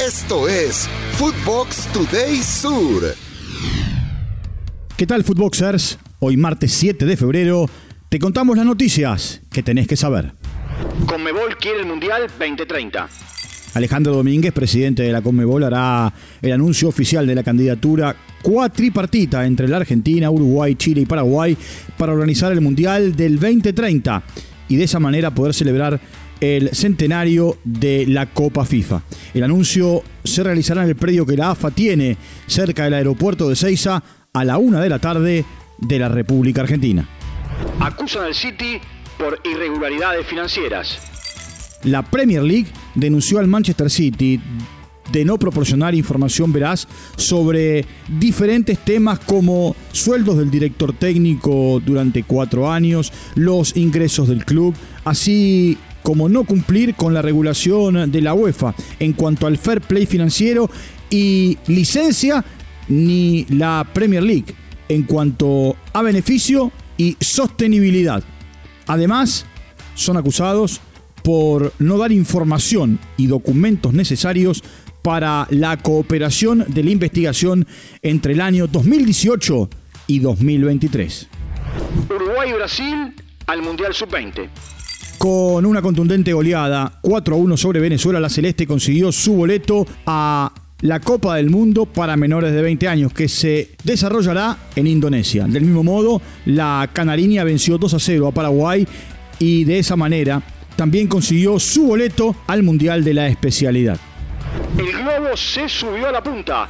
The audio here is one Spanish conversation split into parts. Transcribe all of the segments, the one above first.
Esto es Footbox Today Sur. ¿Qué tal, Footboxers? Hoy martes 7 de febrero te contamos las noticias que tenés que saber. Conmebol quiere el Mundial 2030. Alejandro Domínguez, presidente de la Conmebol, hará el anuncio oficial de la candidatura cuatripartita entre la Argentina, Uruguay, Chile y Paraguay para organizar el Mundial del 2030 y de esa manera poder celebrar el centenario de la Copa FIFA. El anuncio se realizará en el predio que la AFA tiene cerca del aeropuerto de Ceiza a la una de la tarde de la República Argentina. Acusan al City por irregularidades financieras. La Premier League denunció al Manchester City de no proporcionar información veraz sobre diferentes temas como sueldos del director técnico durante cuatro años, los ingresos del club, así como no cumplir con la regulación de la UEFA en cuanto al fair play financiero y licencia ni la Premier League en cuanto a beneficio y sostenibilidad. Además, son acusados por no dar información y documentos necesarios para la cooperación de la investigación entre el año 2018 y 2023. Uruguay y Brasil al Mundial Sub-20. Con una contundente goleada 4 a 1 sobre Venezuela, la Celeste consiguió su boleto a la Copa del Mundo para menores de 20 años que se desarrollará en Indonesia. Del mismo modo, la Canariña venció 2 a 0 a Paraguay y de esa manera también consiguió su boleto al Mundial de la especialidad. El globo se subió a la punta.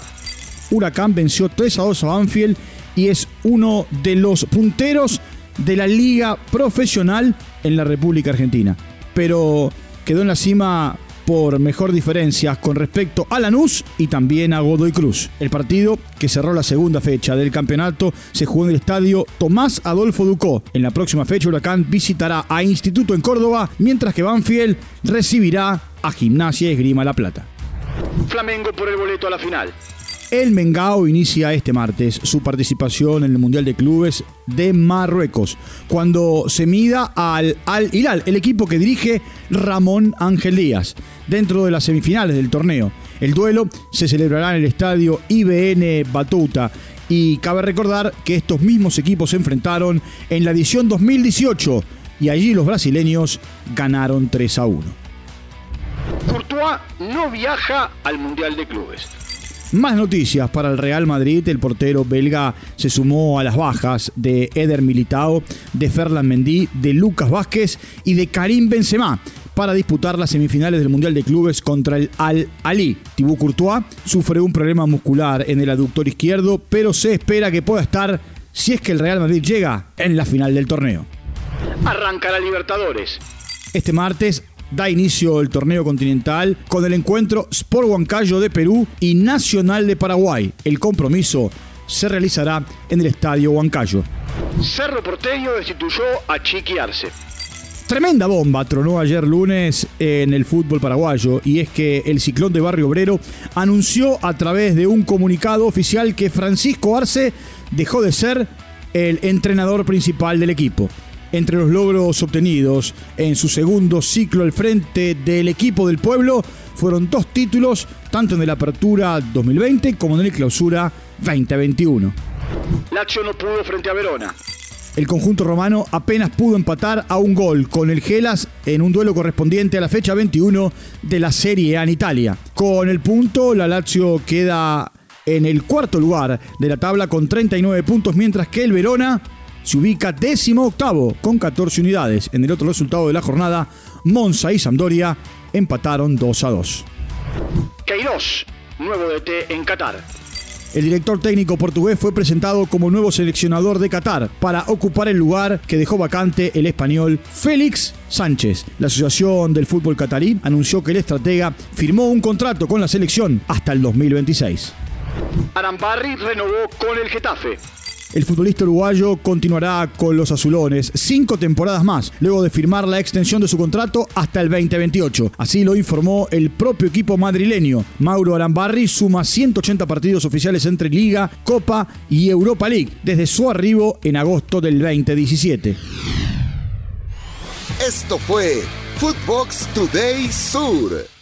Huracán venció 3 a 2 a Banfield y es uno de los punteros de la liga profesional en la República Argentina. Pero quedó en la cima por mejor diferencia con respecto a Lanús y también a Godoy Cruz. El partido, que cerró la segunda fecha del campeonato, se jugó en el estadio Tomás Adolfo Ducó. En la próxima fecha, Huracán visitará a Instituto en Córdoba, mientras que Banfield recibirá a Gimnasia Esgrima La Plata. Flamengo por el boleto a la final. El Mengao inicia este martes su participación en el Mundial de Clubes de Marruecos, cuando se mida al Al Hilal, el equipo que dirige Ramón Ángel Díaz, dentro de las semifinales del torneo. El duelo se celebrará en el estadio IBN Batuta y cabe recordar que estos mismos equipos se enfrentaron en la edición 2018 y allí los brasileños ganaron 3 a 1. Courtois no viaja al Mundial de Clubes. Más noticias para el Real Madrid. El portero belga se sumó a las bajas de Eder Militao, de Ferland Mendy, de Lucas Vázquez y de Karim Benzema para disputar las semifinales del Mundial de Clubes contra el Al Ali. Thibaut Courtois sufre un problema muscular en el aductor izquierdo, pero se espera que pueda estar si es que el Real Madrid llega en la final del torneo. Arranca la Libertadores. Este martes da inicio el torneo continental con el encuentro Sport Huancayo de Perú y Nacional de Paraguay. El compromiso se realizará en el Estadio Huancayo. Cerro Porteño destituyó a Chiqui Arce. Tremenda bomba tronó ayer lunes en el fútbol paraguayo y es que el ciclón de Barrio Obrero anunció a través de un comunicado oficial que Francisco Arce dejó de ser el entrenador principal del equipo. Entre los logros obtenidos en su segundo ciclo al frente del equipo del pueblo fueron dos títulos, tanto en el Apertura 2020 como en el Clausura 2021. Lazio no pudo frente a Verona. El conjunto romano apenas pudo empatar a un gol con el Gelas en un duelo correspondiente a la fecha 21 de la Serie A en Italia. Con el punto, la Lazio queda en el cuarto lugar de la tabla con 39 puntos, mientras que el Verona se ubica décimo octavo con 14 unidades. En el otro resultado de la jornada, Monza y Sampdoria empataron 2 a 2. Queiroz, nuevo DT en Qatar. El director técnico portugués fue presentado como nuevo seleccionador de Qatar para ocupar el lugar que dejó vacante el español Félix Sánchez. La Asociación del Fútbol Catarí anunció que el estratega firmó un contrato con la selección hasta el 2026. Arambarri renovó con el Getafe. El futbolista uruguayo continuará con los azulones cinco temporadas más, luego de firmar la extensión de su contrato hasta el 2028. Así lo informó el propio equipo madrileño. Mauro Arambarri suma 180 partidos oficiales entre Liga, Copa y Europa League desde su arribo en agosto del 2017. Esto fue Footbox Today Sur.